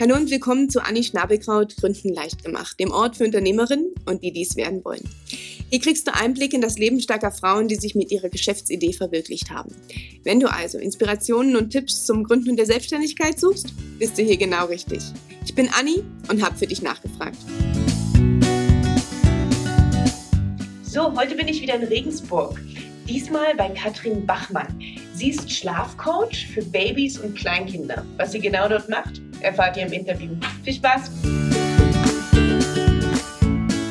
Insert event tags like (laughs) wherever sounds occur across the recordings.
Hallo und willkommen zu Anni Schnabelkraut Gründen leicht gemacht, dem Ort für Unternehmerinnen und die dies werden wollen. Hier kriegst du Einblick in das Leben starker Frauen, die sich mit ihrer Geschäftsidee verwirklicht haben. Wenn du also Inspirationen und Tipps zum Gründen der Selbstständigkeit suchst, bist du hier genau richtig. Ich bin Anni und habe für dich nachgefragt. So, heute bin ich wieder in Regensburg. Diesmal bei Katrin Bachmann. Sie ist Schlafcoach für Babys und Kleinkinder. Was sie genau dort macht, erfahrt ihr im Interview. Viel Spaß!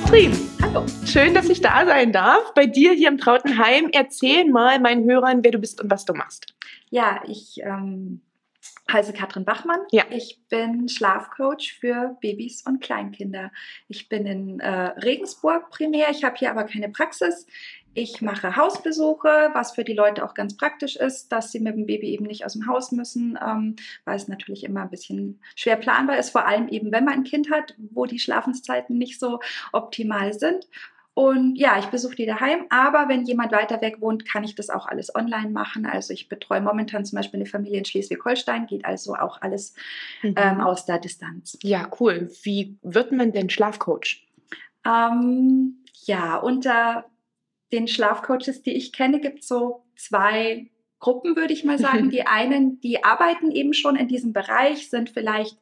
Katrin, hallo. Schön, dass ich da sein darf. Bei dir hier im Trautenheim. Erzähl mal meinen Hörern, wer du bist und was du machst. Ja, ich ähm, heiße Katrin Bachmann. Ja. Ich bin Schlafcoach für Babys und Kleinkinder. Ich bin in äh, Regensburg primär. Ich habe hier aber keine Praxis. Ich mache Hausbesuche, was für die Leute auch ganz praktisch ist, dass sie mit dem Baby eben nicht aus dem Haus müssen, ähm, weil es natürlich immer ein bisschen schwer planbar ist, vor allem eben, wenn man ein Kind hat, wo die Schlafenszeiten nicht so optimal sind. Und ja, ich besuche die daheim, aber wenn jemand weiter weg wohnt, kann ich das auch alles online machen. Also ich betreue momentan zum Beispiel eine Familie in Schleswig-Holstein, geht also auch alles mhm. ähm, aus der Distanz. Ja, cool. Wie wird man denn Schlafcoach? Ähm, ja, unter den Schlafcoaches, die ich kenne, gibt es so zwei Gruppen, würde ich mal (laughs) sagen. Die einen, die arbeiten eben schon in diesem Bereich, sind vielleicht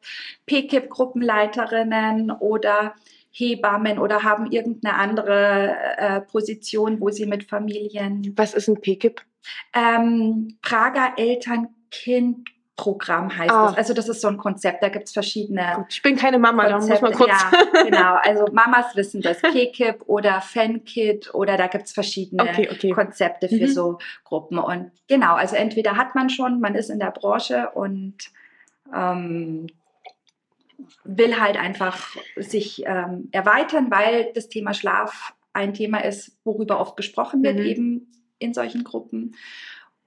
PKIP-Gruppenleiterinnen oder Hebammen oder haben irgendeine andere äh, Position, wo sie mit Familien. Was ist ein PKIP? Ähm, Prager Eltern-Kind Programm heißt ah. das. Also das ist so ein Konzept, da gibt es verschiedene. Ich bin keine Mama, da muss man kurz. Ja, (laughs) genau. Also Mamas wissen das, PKIP oder FanKit oder da gibt es verschiedene okay, okay. Konzepte für mhm. so Gruppen. Und genau, also entweder hat man schon, man ist in der Branche und ähm, will halt einfach sich ähm, erweitern, weil das Thema Schlaf ein Thema ist, worüber oft gesprochen wird, mhm. eben in solchen Gruppen.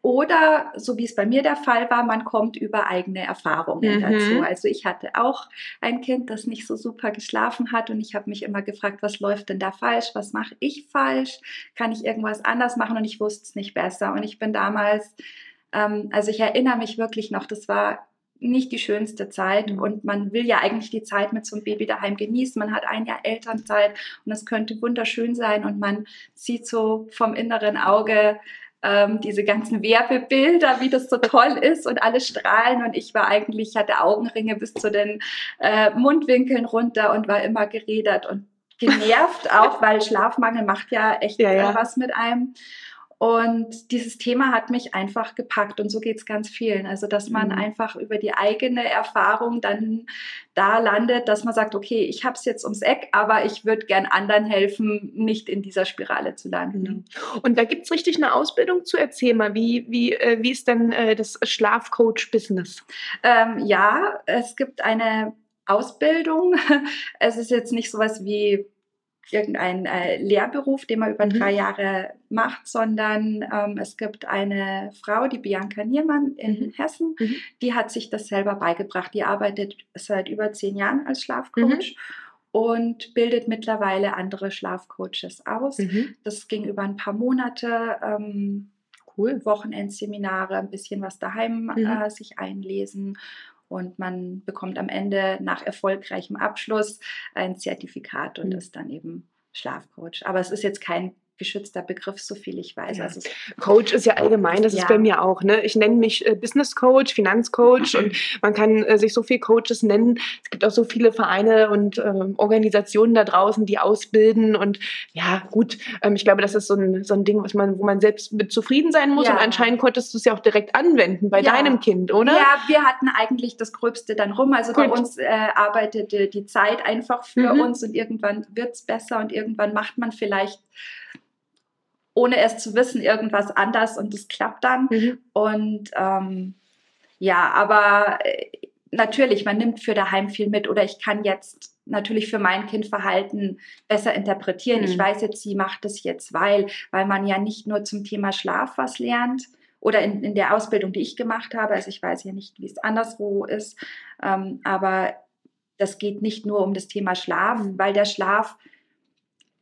Oder, so wie es bei mir der Fall war, man kommt über eigene Erfahrungen mhm. dazu. Also ich hatte auch ein Kind, das nicht so super geschlafen hat und ich habe mich immer gefragt, was läuft denn da falsch? Was mache ich falsch? Kann ich irgendwas anders machen? Und ich wusste es nicht besser. Und ich bin damals, ähm, also ich erinnere mich wirklich noch, das war nicht die schönste Zeit mhm. und man will ja eigentlich die Zeit mit so einem Baby daheim genießen. Man hat ein Jahr Elternzeit und es könnte wunderschön sein und man sieht so vom inneren Auge ähm, diese ganzen Werbebilder, wie das so toll ist und alle strahlen und ich war eigentlich, hatte Augenringe bis zu den äh, Mundwinkeln runter und war immer geredert und genervt auch, (laughs) weil Schlafmangel macht ja echt ja, ja. was mit einem. Und dieses Thema hat mich einfach gepackt und so geht es ganz vielen. Also, dass man mhm. einfach über die eigene Erfahrung dann da landet, dass man sagt, okay, ich habe es jetzt ums Eck, aber ich würde gern anderen helfen, nicht in dieser Spirale zu landen. Mhm. Und da gibt es richtig eine Ausbildung zu. Erzähl mal, wie, wie, äh, wie ist denn äh, das Schlafcoach-Business? Ähm, ja, es gibt eine Ausbildung. (laughs) Es ist jetzt nicht sowas wie irgendein äh, Lehrberuf, den man über mhm. drei Jahre macht, sondern ähm, es gibt eine Frau, die Bianca Niermann in mhm. Hessen, mhm. die hat sich das selber beigebracht. Die arbeitet seit über zehn Jahren als Schlafcoach. Mhm. Und bildet mittlerweile andere Schlafcoaches aus. Mhm. Das ging über ein paar Monate. Ähm, cool. Wochenendseminare, ein bisschen was daheim mhm. äh, sich einlesen und man bekommt am Ende nach erfolgreichem Abschluss ein Zertifikat und mhm. ist dann eben Schlafcoach. Aber es ist jetzt kein geschützter Begriff, so viel ich weiß. Ja. Also Coach ist ja allgemein, das ja. ist bei mir auch. Ne? Ich nenne mich äh, Business Coach, Finanzcoach und (laughs) man kann äh, sich so viele Coaches nennen. Es gibt auch so viele Vereine und äh, Organisationen da draußen, die ausbilden und ja, gut, ähm, ich glaube, das ist so ein, so ein Ding, was man, wo man selbst mit zufrieden sein muss ja. und anscheinend konntest du es ja auch direkt anwenden bei deinem Kind, oder? Ja, wir hatten eigentlich das Gröbste dann rum. Also gut. bei uns äh, arbeitete die Zeit einfach für mhm. uns und irgendwann wird es besser und irgendwann macht man vielleicht ohne es zu wissen, irgendwas anders und das klappt dann. Mhm. Und ähm, ja, aber äh, natürlich, man nimmt für daheim viel mit oder ich kann jetzt natürlich für mein Kind Verhalten besser interpretieren. Mhm. Ich weiß jetzt, sie macht es jetzt, weil, weil man ja nicht nur zum Thema Schlaf was lernt oder in, in der Ausbildung, die ich gemacht habe. Also ich weiß ja nicht, wie es anderswo ist, ähm, aber das geht nicht nur um das Thema Schlaf, mhm. weil der Schlaf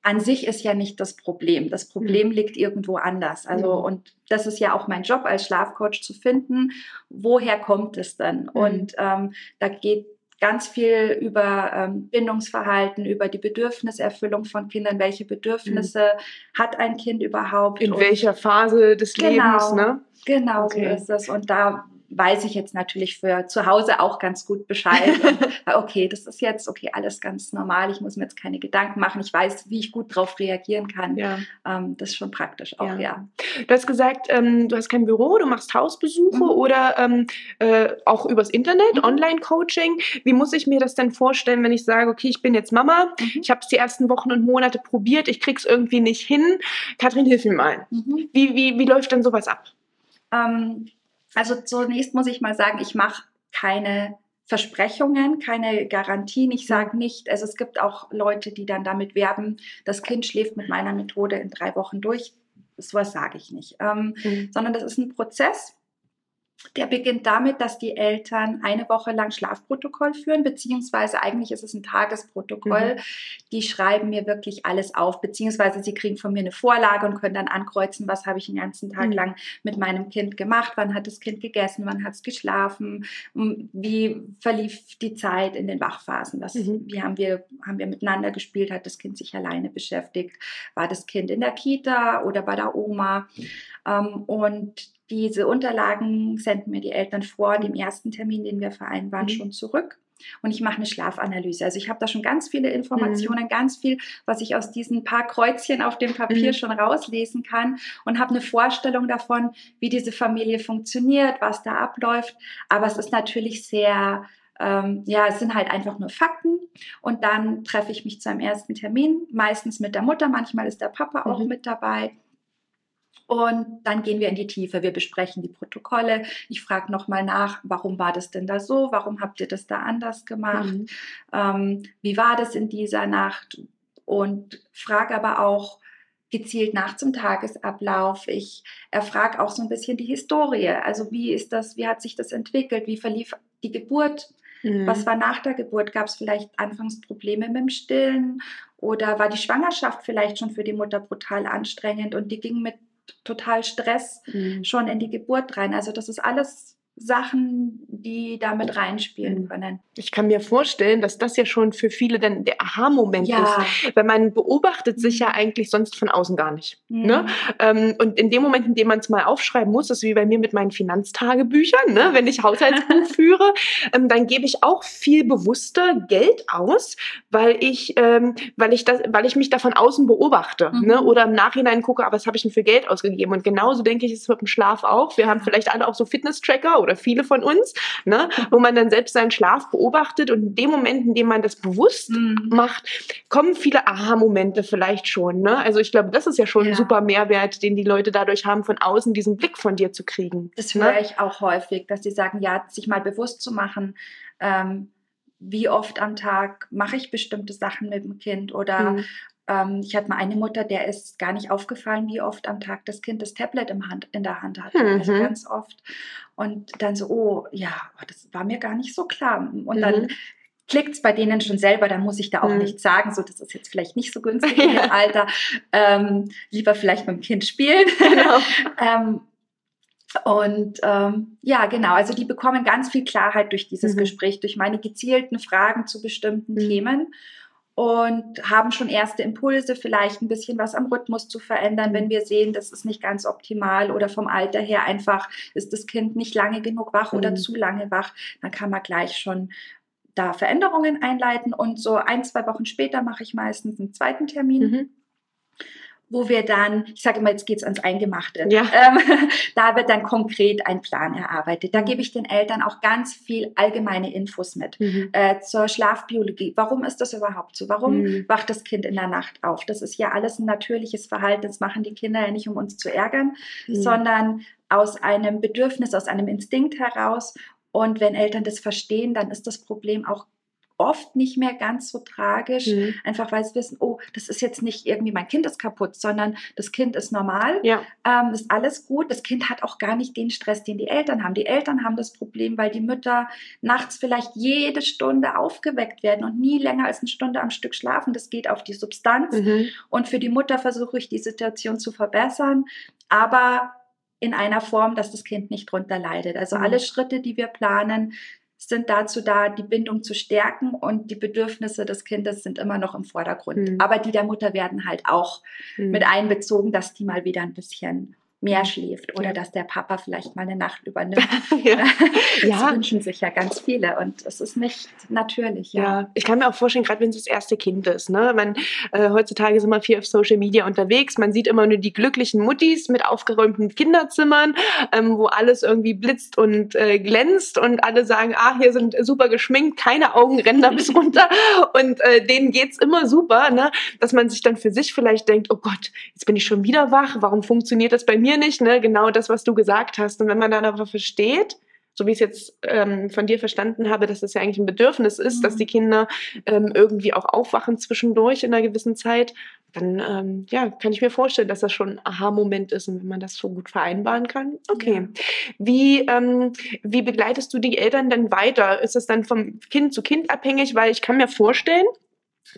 an sich ist ja nicht das Problem. Das Problem mhm. liegt irgendwo anders. Also, mhm. und das ist ja auch mein Job als Schlafcoach zu finden, woher kommt es denn? Mhm. Und ähm, da geht ganz viel über ähm, Bindungsverhalten, über die Bedürfniserfüllung von Kindern. Welche Bedürfnisse mhm. hat ein Kind überhaupt? In welcher Phase des genau, Lebens, ne? Genau, okay. so ist es. Und da weiß ich jetzt natürlich für zu Hause auch ganz gut Bescheid. (laughs) Und, okay, das ist jetzt okay, alles ganz normal. Ich muss mir jetzt keine Gedanken machen. Ich weiß, wie ich gut darauf reagieren kann. Ja. Ähm, das ist schon praktisch auch, ja. ja. Du hast gesagt, ähm, du hast kein Büro, du machst Hausbesuche mhm. oder ähm, äh, auch übers Internet, mhm. Online-Coaching. Wie muss ich mir das denn vorstellen, wenn ich sage, okay, ich bin jetzt Mama, mhm. ich habe es die ersten Wochen und Monate probiert, ich krieg's irgendwie nicht hin. Kathrin, hilf mir mal. Mhm. Wie, wie, wie läuft denn sowas ab? Ähm, also zunächst muss ich mal sagen, ich mache keine Versprechungen, keine Garantien. Ich sage nicht, also es gibt auch Leute, die dann damit werben, das Kind schläft mit meiner Methode in drei Wochen durch. So was sage ich nicht. Ähm, mhm. Sondern das ist ein Prozess der beginnt damit, dass die Eltern eine Woche lang Schlafprotokoll führen, beziehungsweise eigentlich ist es ein Tagesprotokoll. Mhm. Die schreiben mir wirklich alles auf, beziehungsweise sie kriegen von mir eine Vorlage und können dann ankreuzen, was habe ich den ganzen Tag mhm. lang mit meinem Kind gemacht, wann hat das Kind gegessen, wann hat es geschlafen, wie verlief die Zeit in den Wachphasen, was, mhm. wie haben wir, haben wir miteinander gespielt, hat das Kind sich alleine beschäftigt, war das Kind in der Kita oder bei der Oma. Ähm, und diese Unterlagen senden mir die Eltern vor dem ersten Termin, den wir vereinbaren, mhm. schon zurück. Und ich mache eine Schlafanalyse. Also ich habe da schon ganz viele Informationen, mhm. ganz viel, was ich aus diesen paar Kreuzchen auf dem Papier mhm. schon rauslesen kann und habe eine Vorstellung davon, wie diese Familie funktioniert, was da abläuft. Aber es ist natürlich sehr ähm, ja, es sind halt einfach nur Fakten. Und dann treffe ich mich zu einem ersten Termin, meistens mit der Mutter, manchmal ist der Papa auch mhm. mit dabei. Und dann gehen wir in die Tiefe. Wir besprechen die Protokolle. Ich frage nochmal nach, warum war das denn da so? Warum habt ihr das da anders gemacht? Mhm. Ähm, wie war das in dieser Nacht? Und frage aber auch gezielt nach zum Tagesablauf. Ich erfrage auch so ein bisschen die Historie. Also wie ist das, wie hat sich das entwickelt? Wie verlief die Geburt? Mhm. Was war nach der Geburt? Gab es vielleicht anfangs Probleme mit dem Stillen? Oder war die Schwangerschaft vielleicht schon für die Mutter brutal anstrengend und die ging mit total Stress mhm. schon in die Geburt rein. Also das ist alles Sachen, die damit reinspielen mhm. können. Ich kann mir vorstellen, dass das ja schon für viele dann der Aha-Moment ja. ist, weil man beobachtet sich ja eigentlich sonst von außen gar nicht. Mhm. Ne? Und in dem Moment, in dem man es mal aufschreiben muss, das ist wie bei mir mit meinen Finanztagebüchern, ne? wenn ich Haushaltsbuch (laughs) führe, ähm, dann gebe ich auch viel bewusster Geld aus, weil ich, ähm, weil ich, das, weil ich mich da von außen beobachte ne? mhm. ne? oder im Nachhinein gucke, aber was habe ich denn für Geld ausgegeben? Und genauso denke ich, ist es mit dem Schlaf auch. Wir haben vielleicht alle auch so Fitness-Tracker oder viele von uns, ne, wo man dann selbst seinen Schlaf beobachtet und in dem Moment, in dem man das bewusst mhm. macht, kommen viele Aha-Momente vielleicht schon. Ne? Also ich glaube, das ist ja schon ja. ein super Mehrwert, den die Leute dadurch haben, von außen diesen Blick von dir zu kriegen. Das ne? höre ich auch häufig, dass sie sagen, ja, sich mal bewusst zu machen, ähm, wie oft am Tag mache ich bestimmte Sachen mit dem Kind oder mhm. Ähm, ich hatte mal eine Mutter, der ist gar nicht aufgefallen, wie oft am Tag das Kind das Tablet im Hand, in der Hand hatte. Also mhm. Also ganz oft. Und dann so, oh ja, oh, das war mir gar nicht so klar. Und mhm. dann klickt es bei denen schon selber, dann muss ich da auch mhm. nichts sagen, so das ist jetzt vielleicht nicht so (laughs) günstig im Alter. Ähm, lieber vielleicht mit dem Kind spielen. (laughs) Genau. ähm, und ähm, ja, genau, also die bekommen ganz viel Klarheit durch dieses mhm. Gespräch, durch meine gezielten Fragen zu bestimmten mhm. Themen und haben schon erste Impulse, vielleicht ein bisschen was am Rhythmus zu verändern, wenn wir sehen, das ist nicht ganz optimal oder vom Alter her einfach ist das Kind nicht lange genug wach mhm. oder zu lange wach, dann kann man gleich schon da Veränderungen einleiten und so ein, zwei Wochen später mache ich meistens einen zweiten Termin. Mhm wo wir dann, ich sage immer, jetzt geht's ans Eingemachte, ja. ähm, (laughs) da wird dann konkret ein Plan erarbeitet. Da gebe ich den Eltern auch ganz viel allgemeine Infos mit mhm. äh, zur Schlafbiologie. Warum ist das überhaupt so? Warum mhm. wacht das Kind in der Nacht auf? Das ist ja alles ein natürliches Verhalten. Das machen die Kinder ja nicht, um uns zu ärgern, mhm. sondern aus einem Bedürfnis, aus einem Instinkt heraus. Und wenn Eltern das verstehen, dann ist das Problem auch oft nicht mehr ganz so tragisch, mhm. einfach weil sie wissen, oh, das ist jetzt nicht irgendwie mein Kind ist kaputt, sondern das Kind ist normal, ja. ähm, ist alles gut. Das Kind hat auch gar nicht den Stress, den die Eltern haben. Die Eltern haben das Problem, weil die Mütter nachts vielleicht jede Stunde aufgeweckt werden und nie länger als eine Stunde am Stück schlafen. Das geht auf die Substanz. Mhm. Und für die Mutter versuche ich die Situation zu verbessern, aber in einer Form, dass das Kind nicht drunter leidet. Also mhm. alle Schritte, die wir planen, sind dazu da, die Bindung zu stärken und die Bedürfnisse des Kindes sind immer noch im Vordergrund. Mhm. Aber die der Mutter werden halt auch mhm. mit einbezogen, dass die mal wieder ein bisschen mehr schläft oder ja. dass der Papa vielleicht mal eine Nacht (laughs) übernimmt. ja. (laughs) Das ja. wünschen sich ja ganz viele und es ist nicht natürlich. Ja, ich kann mir auch vorstellen, gerade wenn es das erste Kind ist. Ne? Man, äh, heutzutage ist immer viel auf Social Media unterwegs. Man sieht immer nur die glücklichen Muttis mit aufgeräumten Kinderzimmern, ähm, wo alles irgendwie blitzt und äh, glänzt und alle sagen, ah, hier sind super geschminkt, keine Augenränder bis runter und äh, denen geht's immer super, ne? dass man sich dann für sich vielleicht denkt, oh Gott, jetzt bin ich schon wieder wach, warum funktioniert das bei mir mir nicht, ne? genau das, was du gesagt hast. Und wenn man dann aber versteht, so wie ich es jetzt ähm, von dir verstanden habe, dass es ja eigentlich ein Bedürfnis ist, mhm. dass die Kinder ähm, irgendwie auch aufwachen zwischendurch in einer gewissen Zeit, dann ähm, ja, kann ich mir vorstellen, dass das schon ein Aha-Moment ist und wenn man das so gut vereinbaren kann. Okay. Ja. Wie, ähm, wie begleitest du die Eltern denn weiter? Ist es dann vom Kind zu Kind abhängig? Weil ich kann mir vorstellen,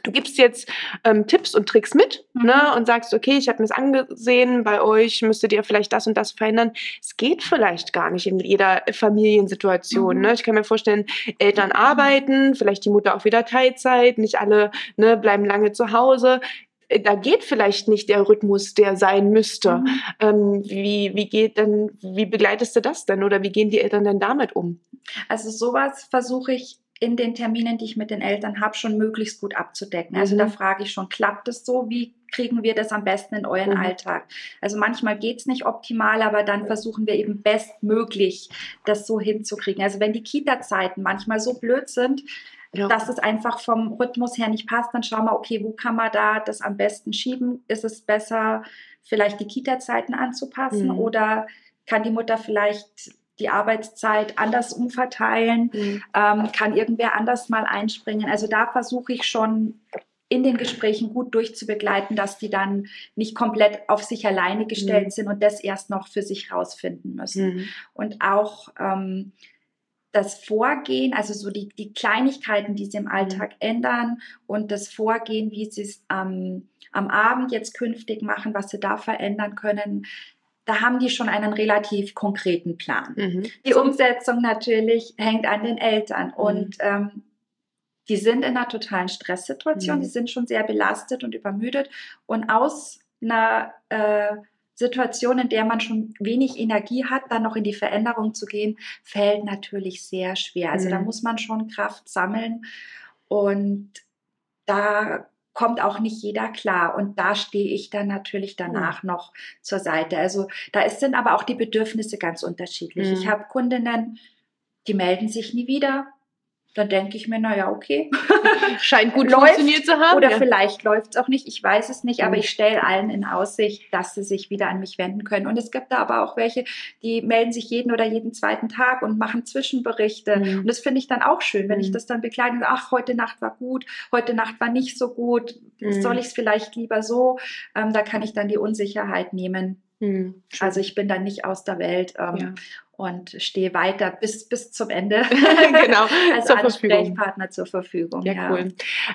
Du gibst jetzt ähm, Tipps und Tricks mit mhm. ne, und sagst, okay, ich habe mir es angesehen, bei euch müsstet ihr vielleicht das und das verändern. Es geht vielleicht gar nicht in jeder Familiensituation. Mhm. Ne? Ich kann mir vorstellen, Eltern arbeiten, vielleicht die Mutter auch wieder Teilzeit, nicht alle ne, bleiben lange zu Hause äh, da geht vielleicht nicht der Rhythmus, der sein müsste. Mhm. Ähm, wie, wie geht denn, wie begleitest du das denn oder wie gehen die Eltern denn damit um? Also sowas versuche ich in den Terminen, die ich mit den Eltern habe, schon möglichst gut abzudecken. Also mhm. da frage ich schon, klappt es so? Wie kriegen wir das am besten in euren mhm. Alltag? Also manchmal geht es nicht optimal, aber dann versuchen wir eben bestmöglich das so hinzukriegen. Also wenn die Kita-Zeiten manchmal so blöd sind, ja. dass es einfach vom Rhythmus her nicht passt, dann schauen wir, okay, wo kann man da das am besten schieben? Ist es besser, vielleicht die Kita-Zeiten anzupassen mhm. oder kann die Mutter vielleicht die Arbeitszeit anders umverteilen, mhm. ähm, kann irgendwer anders mal einspringen. Also da versuche ich schon in den Gesprächen gut durchzubegleiten, dass die dann nicht komplett auf sich alleine gestellt mhm. sind und das erst noch für sich rausfinden müssen. Mhm. Und auch ähm, das Vorgehen, also so die, die Kleinigkeiten, die sie im Alltag mhm. ändern und das Vorgehen, wie sie es ähm, am Abend jetzt künftig machen, was sie da verändern können, da haben die schon einen relativ konkreten Plan. Mhm. Die Umsetzung natürlich hängt an den Eltern mhm. und ähm, die sind in einer totalen Stresssituation, mhm. die sind schon sehr belastet und übermüdet und aus einer äh, Situation, in der man schon wenig Energie hat, dann noch in die Veränderung zu gehen, fällt natürlich sehr schwer. Also da mhm. muss man schon Kraft sammeln und da kommt auch nicht jeder klar. Und da stehe ich dann natürlich danach mhm. noch zur Seite. Also da sind aber auch die Bedürfnisse ganz unterschiedlich. Mhm. Ich habe Kundinnen, die melden sich nie wieder dann denke ich mir, naja, okay. (laughs) Scheint gut läuft, funktioniert zu haben. Oder ja. vielleicht läuft es auch nicht, ich weiß es nicht, aber mhm. ich stelle allen in Aussicht, dass sie sich wieder an mich wenden können. Und es gibt da aber auch welche, die melden sich jeden oder jeden zweiten Tag und machen Zwischenberichte. Mhm. Und das finde ich dann auch schön, wenn mhm. ich das dann begleite. Ach, heute Nacht war gut, heute Nacht war nicht so gut. Mhm. Soll ich es vielleicht lieber so? Ähm, da kann ich dann die Unsicherheit nehmen. Mhm. Also ich bin dann nicht aus der Welt. Ähm, ja und stehe weiter bis, bis zum Ende (laughs) (laughs) genau, als zur Ansprechpartner Verfügung. zur Verfügung. Ja, ja. cool.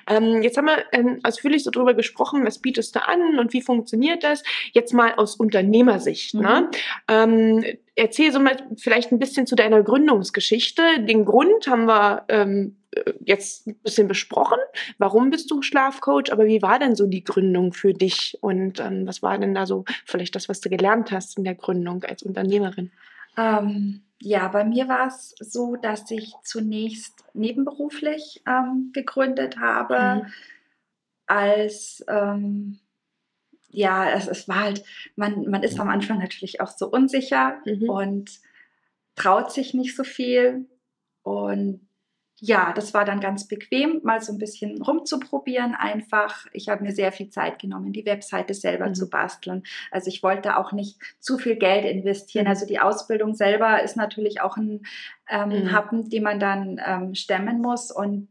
Ähm, jetzt haben wir ähm, ausführlich so drüber gesprochen, was bietest du an und wie funktioniert das? Jetzt mal aus Unternehmersicht. Ne? Mhm. Ne? Ähm, erzähl so mal vielleicht ein bisschen zu deiner Gründungsgeschichte. Den Grund haben wir ähm, jetzt ein bisschen besprochen. Warum bist du Schlafcoach? Aber wie war denn so die Gründung für dich? Und ähm, was war denn da so vielleicht das, was du gelernt hast in der Gründung als Unternehmerin? Ähm, ja, bei mir war es so, dass ich zunächst nebenberuflich ähm, gegründet habe, mhm. als ähm, ja, es, es, war halt, man, man ist am Anfang natürlich auch so unsicher mhm. und traut sich nicht so viel. Und ja, das war dann ganz bequem, mal so ein bisschen rumzuprobieren einfach. Ich habe mir sehr viel Zeit genommen, die Webseite selber mhm. zu basteln. Also ich wollte auch nicht zu viel Geld investieren. Mhm. Also die Ausbildung selber ist natürlich auch ein ähm, mhm. Happen, den man dann ähm, stemmen muss und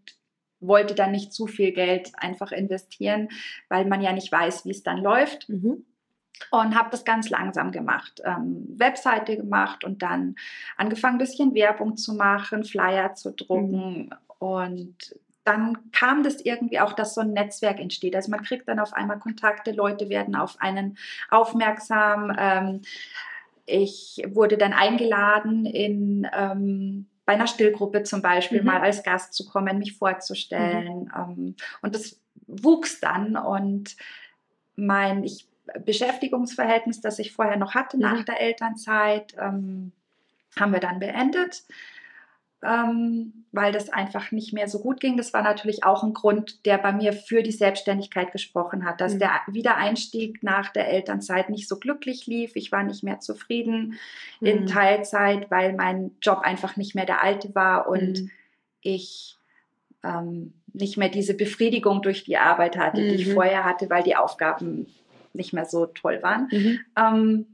wollte dann nicht zu viel Geld einfach investieren, weil man ja nicht weiß, wie es dann läuft. Mhm und habe das ganz langsam gemacht. Ähm, Webseite gemacht und dann angefangen, ein bisschen Werbung zu machen, Flyer zu drucken mhm. und dann kam das irgendwie auch, dass so ein Netzwerk entsteht. Also man kriegt dann auf einmal Kontakte, Leute werden auf einen aufmerksam. Ähm, ich wurde dann eingeladen in ähm, bei einer Stillgruppe zum Beispiel mhm. mal als Gast zu kommen, mich vorzustellen. Mhm. Ähm, und das wuchs dann und mein ich, Beschäftigungsverhältnis, das ich vorher noch hatte mhm. nach der Elternzeit, ähm, haben wir dann beendet ähm, weil das einfach nicht mehr so gut ging. Das war natürlich auch ein Grund, der bei mir für die Selbstständigkeit gesprochen hat, dass mhm. der Wiedereinstieg nach der Elternzeit nicht so glücklich lief. Ich war nicht mehr zufrieden mhm. in Teilzeit, weil mein Job einfach nicht mehr der alte war und mhm. ich ähm, nicht mehr diese Befriedigung durch die Arbeit hatte, die ich mhm. vorher hatte, weil die Aufgaben nicht mehr so toll waren. Mhm. Ähm,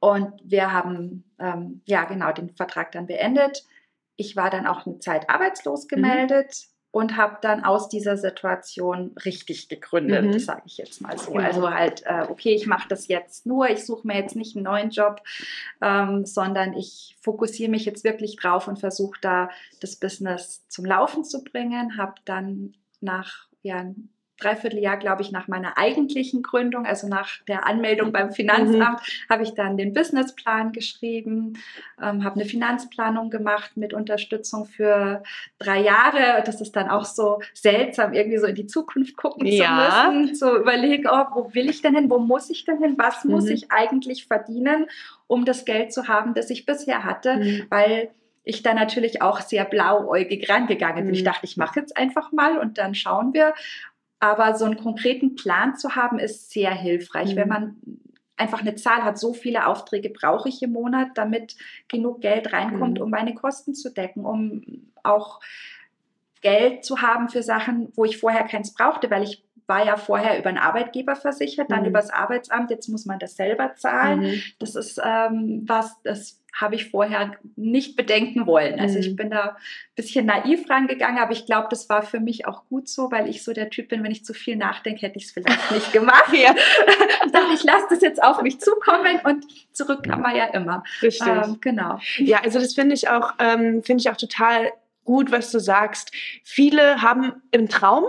und wir haben ähm, ja genau den Vertrag dann beendet ich war dann auch eine Zeit arbeitslos mhm. gemeldet mhm. und habe dann aus dieser Situation richtig gegründet, mhm. sage ich jetzt mal so. Genau. Also halt, äh, okay, ich mache das jetzt nur, ich suche mir jetzt nicht einen neuen Job, ähm, sondern ich fokussiere mich jetzt wirklich drauf und versuche da das Business zum Laufen zu bringen. Habe dann nach ja, Dreivierteljahr, glaube ich, nach meiner eigentlichen Gründung, also nach der Anmeldung beim Finanzamt, mhm. habe ich dann den Businessplan geschrieben, ähm, habe eine Finanzplanung gemacht mit Unterstützung für drei Jahre. Das ist dann auch so seltsam, irgendwie so in die Zukunft gucken ja. zu müssen, zu überlegen, oh, wo will ich denn hin, wo muss ich denn hin, was mhm. muss ich eigentlich verdienen, um das Geld zu haben, das ich bisher hatte, mhm. weil ich da natürlich auch sehr blauäugig rangegangen bin. Ich mhm. dachte, ich mache jetzt einfach mal und dann schauen wir. Aber so einen konkreten Plan zu haben, ist sehr hilfreich, mhm. wenn man einfach eine Zahl hat, so viele Aufträge brauche ich im Monat, damit genug Geld reinkommt, mhm. um meine Kosten zu decken, um auch Geld zu haben für Sachen, wo ich vorher keins brauchte, weil ich war ja vorher über einen Arbeitgeber versichert, dann mhm. über das Arbeitsamt, jetzt muss man das selber zahlen. Mhm. Das ist ähm, was, das habe ich vorher nicht bedenken wollen. Also ich mhm. bin da ein bisschen naiv rangegangen, aber ich glaube, das war für mich auch gut so, weil ich so der Typ bin, wenn ich zu viel nachdenke, hätte ich es vielleicht nicht gemacht. (laughs) ja. Ich dachte, ich lasse das jetzt auf mich zukommen und zurück kann man ja immer. Richtig. Ähm, genau. Ja, also das finde ich auch, ähm, finde ich auch total gut, was du sagst. Viele haben im Traum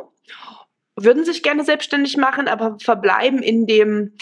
würden sich gerne selbstständig machen, aber verbleiben in dem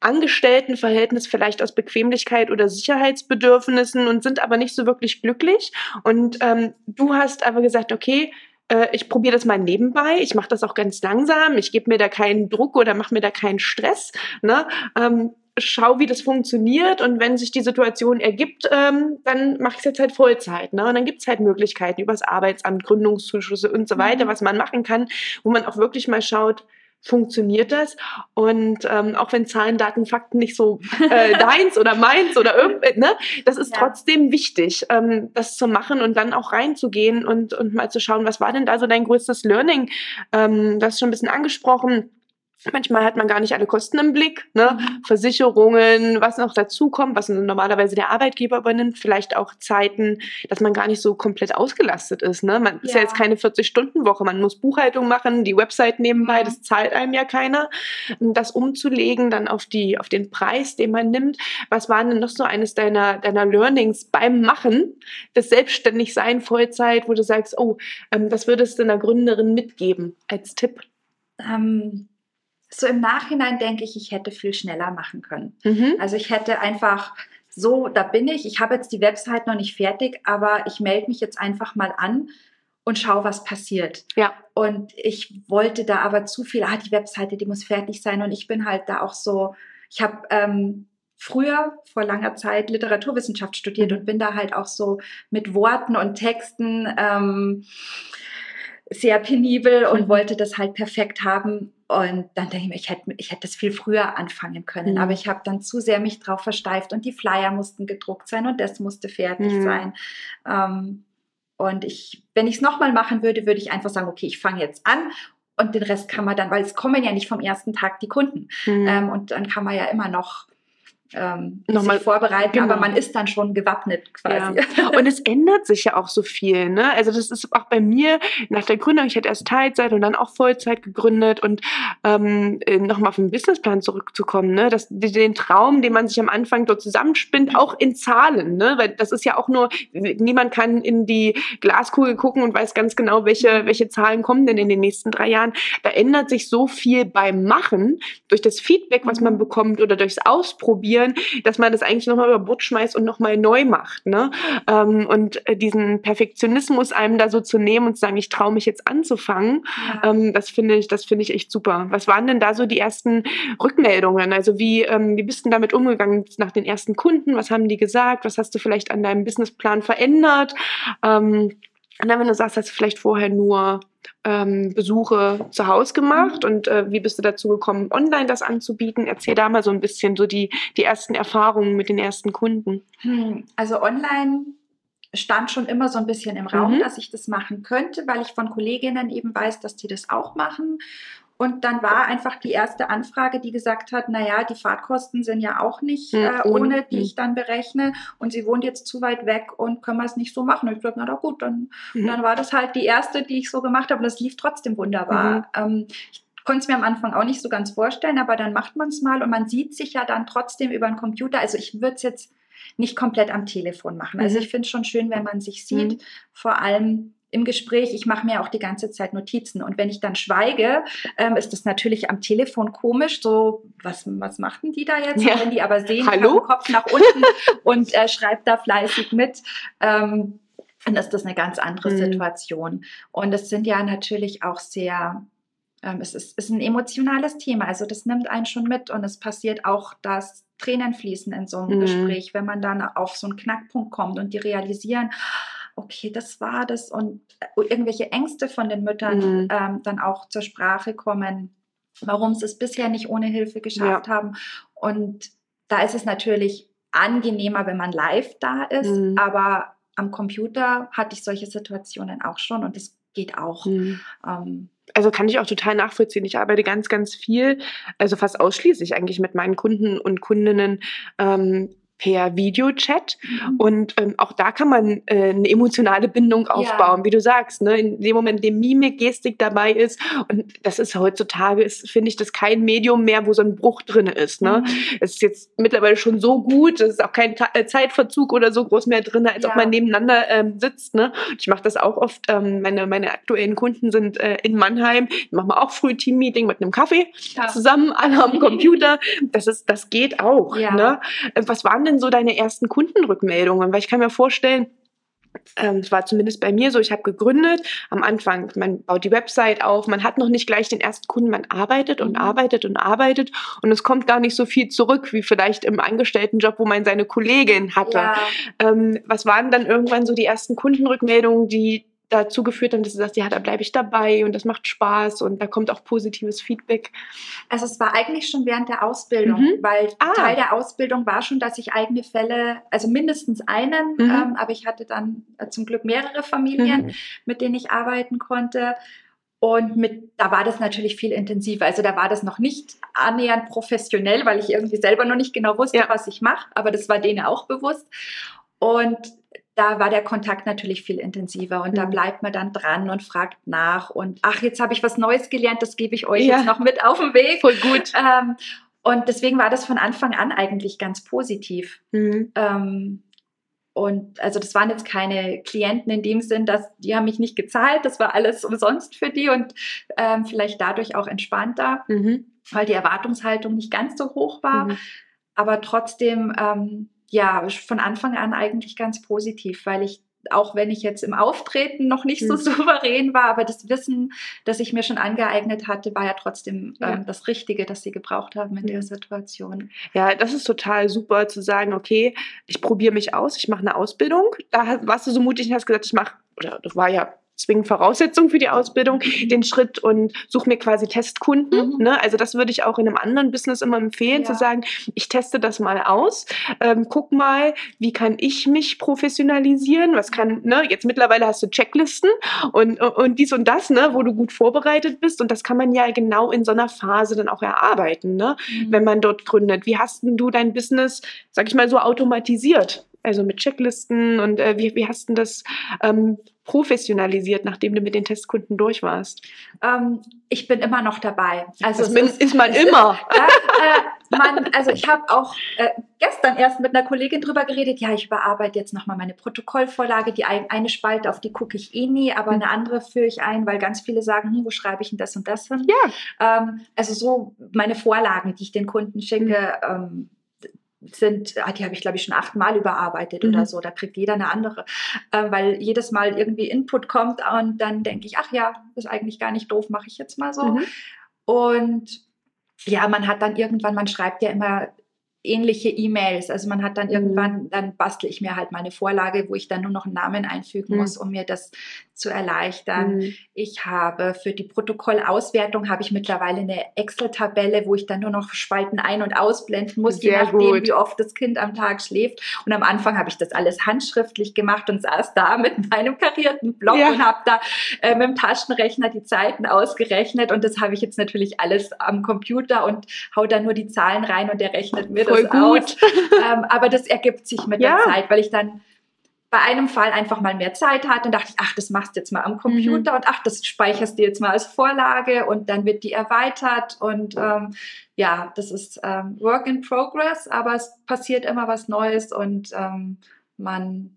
Angestelltenverhältnis vielleicht aus Bequemlichkeit oder Sicherheitsbedürfnissen und sind aber nicht so wirklich glücklich. Und ähm, du hast aber gesagt, okay, äh, ich probiere das mal nebenbei, ich mache das auch ganz langsam, ich gebe mir da keinen Druck oder mache mir da keinen Stress. Ne? Ähm, schau, wie das funktioniert und wenn sich die Situation ergibt, ähm, dann mache ich es jetzt halt Vollzeit. Ne? Und dann gibt es halt Möglichkeiten übers Arbeitsamt, Gründungszuschüsse und so weiter, mhm. was man machen kann, wo man auch wirklich mal schaut, funktioniert das. Und ähm, auch wenn Zahlen, Daten, Fakten nicht so äh, (laughs) deins oder meins oder irgendwas, ne, das ist ja. trotzdem wichtig, ähm, das zu machen und dann auch reinzugehen und, und mal zu schauen, was war denn da so dein größtes Learning? Ähm, das ist schon ein bisschen angesprochen Manchmal hat man gar nicht alle Kosten im Blick, ne? Mhm. Versicherungen, was noch dazu kommt, was normalerweise der Arbeitgeber übernimmt, vielleicht auch Zeiten, dass man gar nicht so komplett ausgelastet ist. Ne? Man ja. ist ja jetzt keine 40-Stunden-Woche, man muss Buchhaltung machen, die Website nebenbei, mhm. das zahlt einem ja keiner. Das umzulegen dann auf die, auf den Preis, den man nimmt. Was war denn noch so eines deiner, deiner Learnings beim Machen, das Selbstständigsein Vollzeit, wo du sagst, oh, ähm, das würdest du einer Gründerin mitgeben als Tipp? Ähm so im Nachhinein denke ich, ich hätte viel schneller machen können. Mhm. Also ich hätte einfach so, da bin ich, ich habe jetzt die Website noch nicht fertig, aber ich melde mich jetzt einfach mal an und schaue, was passiert. Ja. Und ich wollte da aber zu viel, ah, die Webseite, die muss fertig sein. Und ich bin halt da auch so, ich habe ähm, früher vor langer Zeit Literaturwissenschaft studiert mhm. und bin da halt auch so mit Worten und Texten ähm, sehr penibel und mhm. wollte das halt perfekt haben. Und dann denke ich mir, ich hätte, ich hätte das viel früher anfangen können. Mhm. Aber ich habe dann zu sehr mich drauf versteift und die Flyer mussten gedruckt sein und das musste fertig mhm. sein. Ähm, und ich, wenn ich es nochmal machen würde, würde ich einfach sagen, okay, ich fange jetzt an und den Rest kann man dann, weil es kommen ja nicht vom ersten Tag die Kunden. Mhm. Ähm, und dann kann man ja immer noch ähm, nochmal vorbereiten, genau. aber man ist dann schon gewappnet quasi. Ja. (laughs) Und es ändert sich ja auch so viel. Ne? Also das ist auch bei mir nach der Gründung, ich hatte erst Teilzeit und dann auch Vollzeit gegründet und ähm, äh, nochmal auf den Businessplan zurückzukommen, ne? Das, den Traum, den man sich am Anfang dort zusammenspinnt, auch in Zahlen, ne? weil das ist ja auch nur, niemand kann in die Glaskugel gucken und weiß ganz genau, welche, welche Zahlen kommen denn in den nächsten drei Jahren. Da ändert sich so viel beim Machen durch das Feedback, was man bekommt oder durchs Ausprobieren passieren, dass man das eigentlich nochmal über Bord schmeißt und nochmal neu macht. Ne? Ähm, und äh, diesen Perfektionismus einem da so zu nehmen und zu sagen, ich traue mich jetzt anzufangen, ja. ähm, das finde ich, das finde ich echt super. Was waren denn da so die ersten Rückmeldungen? Also wie, ähm, wie bist du damit umgegangen nach den ersten Kunden? Was haben die gesagt? Was hast du vielleicht an deinem Businessplan verändert? Ähm, und dann, wenn du sagst, hast du vielleicht vorher nur ähm, Besuche zu Hause gemacht und äh, wie bist du dazu gekommen, online das anzubieten? Erzähl da mal so ein bisschen so die, die ersten Erfahrungen mit den ersten Kunden. Hm, also online stand schon immer so ein bisschen im Raum, mhm. dass ich das machen könnte, weil ich von Kolleginnen eben weiß, dass die das auch machen. Und dann war einfach die erste Anfrage, die gesagt hat, naja, die Fahrtkosten sind ja auch nicht hm, äh, ohne, die hm. ich dann berechne. Und sie wohnt jetzt zu weit weg und können wir es nicht so machen. Und ich dachte, na doch gut, dann, mhm. dann war das halt die erste, die ich so gemacht habe. Und das lief trotzdem wunderbar. Mhm. Ähm, ich konnte es mir am Anfang auch nicht so ganz vorstellen, aber dann macht man es mal und man sieht sich ja dann trotzdem über den Computer. Also ich würde es jetzt nicht komplett am Telefon machen. Also mhm. ich finde es schon schön, wenn man sich sieht. Mhm. Vor allem im Gespräch, ich mache mir auch die ganze Zeit Notizen. Und wenn ich dann schweige, ähm, ist das natürlich am Telefon komisch. So, was, was machten die da jetzt? Ja. Wenn die aber sehen, Hallo? Kopf nach unten (laughs) und äh, schreibt da fleißig mit. Ähm, dann ist das eine ganz andere mhm. Situation. Und es sind ja natürlich auch sehr, ähm, es ist, ist ein emotionales Thema. Also das nimmt einen schon mit und es passiert auch, dass Tränen fließen in so einem mhm. Gespräch, wenn man dann auf so einen Knackpunkt kommt und die realisieren, okay, das war das und äh, irgendwelche Ängste von den Müttern mhm. ähm, dann auch zur Sprache kommen, warum sie es bisher nicht ohne Hilfe geschafft ja. haben. Und da ist es natürlich angenehmer, wenn man live da ist, mhm. aber am Computer hatte ich solche Situationen auch schon und das geht auch. Mhm. Ähm, also kann ich auch total nachvollziehen. Ich arbeite ganz, ganz viel, also fast ausschließlich eigentlich mit meinen Kunden und Kundinnen ähm, per Videochat. Mhm. Und ähm, auch da kann man äh, eine emotionale Bindung aufbauen, ja. wie du sagst. Ne? In dem Moment, in dem Mimik, Gestik dabei ist. Und das ist heutzutage, ist, finde ich, das kein Medium mehr, wo so ein Bruch drin ist. Ne? Mhm. Es ist jetzt mittlerweile schon so gut, es ist auch kein Ta äh, Zeitverzug oder so groß mehr drin, als ja. ob man nebeneinander ähm, sitzt. Ne? ich mache das auch oft. Ähm, meine, meine aktuellen Kunden sind äh, in Mannheim. Ich mache mal auch früh Team-Meeting mit einem Kaffee ja. zusammen, alle am Computer. Das, ist, das geht auch. Ne? Äh, was waren denn denn so deine ersten Kundenrückmeldungen? Weil ich kann mir vorstellen, ähm, es war zumindest bei mir so, ich habe gegründet. Am Anfang, man baut die Website auf, man hat noch nicht gleich den ersten Kunden, man arbeitet und mhm. arbeitet und arbeitet und es kommt gar nicht so viel zurück, wie vielleicht im Angestelltenjob, wo man seine Kollegin hatte. Ja. Ähm, was waren dann irgendwann so die ersten Kundenrückmeldungen, die, dazu geführt haben, dass du sagst, ja, da bleibe ich dabei und das macht Spaß und da kommt auch positives Feedback? Also es war eigentlich schon während der Ausbildung, mhm. weil ah. Teil der Ausbildung war schon, dass ich eigene Fälle, also mindestens einen, mhm. ähm, aber ich hatte dann äh, zum Glück mehrere Familien, mhm. mit denen ich arbeiten konnte. Und mit, da war das natürlich viel intensiver. Also da war das noch nicht annähernd professionell, weil ich irgendwie selber noch nicht genau wusste, ja. was ich mache. Aber das war denen auch bewusst. Und da war der Kontakt natürlich viel intensiver und mhm. da bleibt man dann dran und fragt nach und ach, jetzt habe ich was Neues gelernt, das gebe ich euch ja. jetzt noch mit auf den Weg. Voll gut. Ähm, und deswegen war das von Anfang an eigentlich ganz positiv. Mhm. Ähm, und also das waren jetzt keine Klienten in dem Sinn, dass die haben mich nicht gezahlt, das war alles umsonst für die und ähm, vielleicht dadurch auch entspannter, mhm. weil die Erwartungshaltung nicht ganz so hoch war. Mhm. Aber trotzdem ähm, ja, von Anfang an eigentlich ganz positiv, weil ich auch wenn ich jetzt im Auftreten noch nicht so mhm. souverän war, aber das Wissen, das ich mir schon angeeignet hatte, war ja trotzdem ja. Ähm, das Richtige, das sie gebraucht haben in ja. der Situation. Ja, das ist total super zu sagen, okay, ich probiere mich aus, ich mache eine Ausbildung. Da warst du so mutig und hast gesagt, ich mache, oder das war ja zwingend Voraussetzung für die Ausbildung, den Schritt und suche mir quasi Testkunden. Mhm. Ne? Also das würde ich auch in einem anderen Business immer empfehlen, ja. zu sagen, ich teste das mal aus, ähm, guck mal, wie kann ich mich professionalisieren, was kann, ne, jetzt mittlerweile hast du Checklisten und, und dies und das, ne, wo du gut vorbereitet bist und das kann man ja genau in so einer Phase dann auch erarbeiten, ne, mhm. wenn man dort gründet. Wie hast denn du dein Business, sag ich mal, so automatisiert? Also mit Checklisten und äh, wie, wie hast du das ähm, professionalisiert, nachdem du mit den Testkunden durch warst? Ähm, ich bin immer noch dabei. Also das ist, ist, man immer. (laughs) Ist, äh, man, also ich habe auch äh, gestern erst mit einer Kollegin drüber geredet. Ja, ich überarbeite jetzt nochmal meine Protokollvorlage. Die ein, eine Spalte, auf die gucke ich eh nie, aber mhm. eine andere führe ich ein, weil ganz viele sagen, hm, wo schreibe ich denn das und das hin? Ja. Ähm, also so meine Vorlagen, die ich den Kunden schicke. Mhm. Sind, ah, die habe ich glaube ich schon achtmal überarbeitet mhm. oder so. Da kriegt jeder eine andere, äh, weil jedes Mal irgendwie Input kommt und dann denke ich, ach ja, ist eigentlich gar nicht doof, mache ich jetzt mal so. Mhm. Und ja, man hat dann irgendwann, man schreibt ja immer ähnliche E-Mails. Also man hat dann mhm. irgendwann, dann bastel ich mir halt meine Vorlage, wo ich dann nur noch einen Namen einfügen mhm. muss, um mir das zu erleichtern. Mhm. Ich habe für die Protokollauswertung habe ich mittlerweile eine Excel-Tabelle, wo ich dann nur noch Spalten ein- und ausblenden muss, Sehr je nachdem, gut. wie oft das Kind am Tag schläft. Und am Anfang habe ich das alles handschriftlich gemacht und saß da (laughs) mit meinem karierten Block ja. und habe da äh, mit dem Taschenrechner die Zeiten ausgerechnet. Und das habe ich jetzt natürlich alles am Computer und hau da nur die Zahlen rein und der rechnet mir Voll das gut. Ähm, aber das ergibt sich mit ja. der Zeit, weil ich dann bei einem Fall einfach mal mehr Zeit hatte und dachte ich, ach, das machst du jetzt mal am Computer mhm. und ach, das speicherst du jetzt mal als Vorlage und dann wird die erweitert und ähm, ja, das ist ähm, Work in Progress, aber es passiert immer was Neues und ähm, man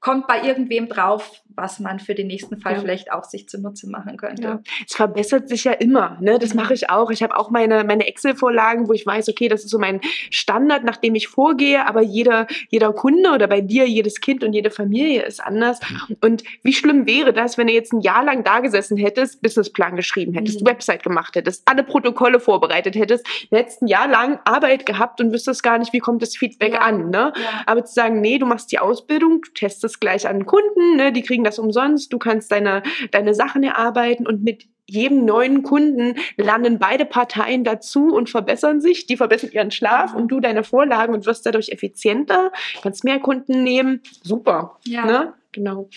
kommt bei irgendwem drauf, was man für den nächsten Fall ja. vielleicht auch sich zunutze machen könnte. Ja. Es verbessert sich ja immer, ne? Das mhm. mache ich auch. Ich habe auch meine, meine Excel-Vorlagen, wo ich weiß, okay, das ist so mein Standard, nach dem ich vorgehe, aber jeder, jeder Kunde oder bei dir, jedes Kind und jede Familie ist anders. Und wie schlimm wäre das, wenn du jetzt ein Jahr lang da gesessen hättest, Businessplan geschrieben hättest, mhm. Website gemacht hättest, alle Protokolle vorbereitet hättest, letzten Jahr lang Arbeit gehabt und wüsstest gar nicht, wie kommt das Feedback ja. an, ne? Aber zu sagen, nee, du machst die Ausbildung, du testest es gleich an Kunden, ne? die kriegen das umsonst, du kannst deine, deine Sachen erarbeiten und mit jedem neuen Kunden lernen beide Parteien dazu und verbessern sich. Die verbessern ihren Schlaf und du deine Vorlagen und wirst dadurch effizienter, kannst mehr Kunden nehmen. Super. Ja. Ne? Genau.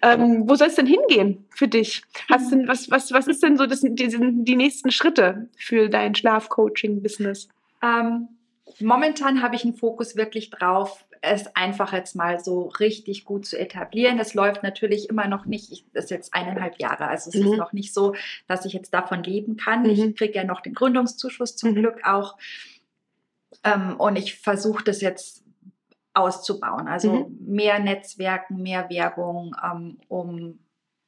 Ähm, wo soll es denn hingehen für dich? Hast denn, was, was, was ist denn so das, die, die nächsten Schritte für dein Schlafcoaching-Business? Ähm, momentan habe ich einen Fokus wirklich drauf, es einfach jetzt mal so richtig gut zu etablieren. Es läuft natürlich immer noch nicht, ich, das ist jetzt eineinhalb Jahre, also es mhm. ist noch nicht so, dass ich jetzt davon leben kann. Mhm. Ich kriege ja noch den Gründungszuschuss zum mhm. Glück auch. Ähm, und ich versuche das jetzt auszubauen. Also mhm. mehr Netzwerken, mehr Werbung, ähm, um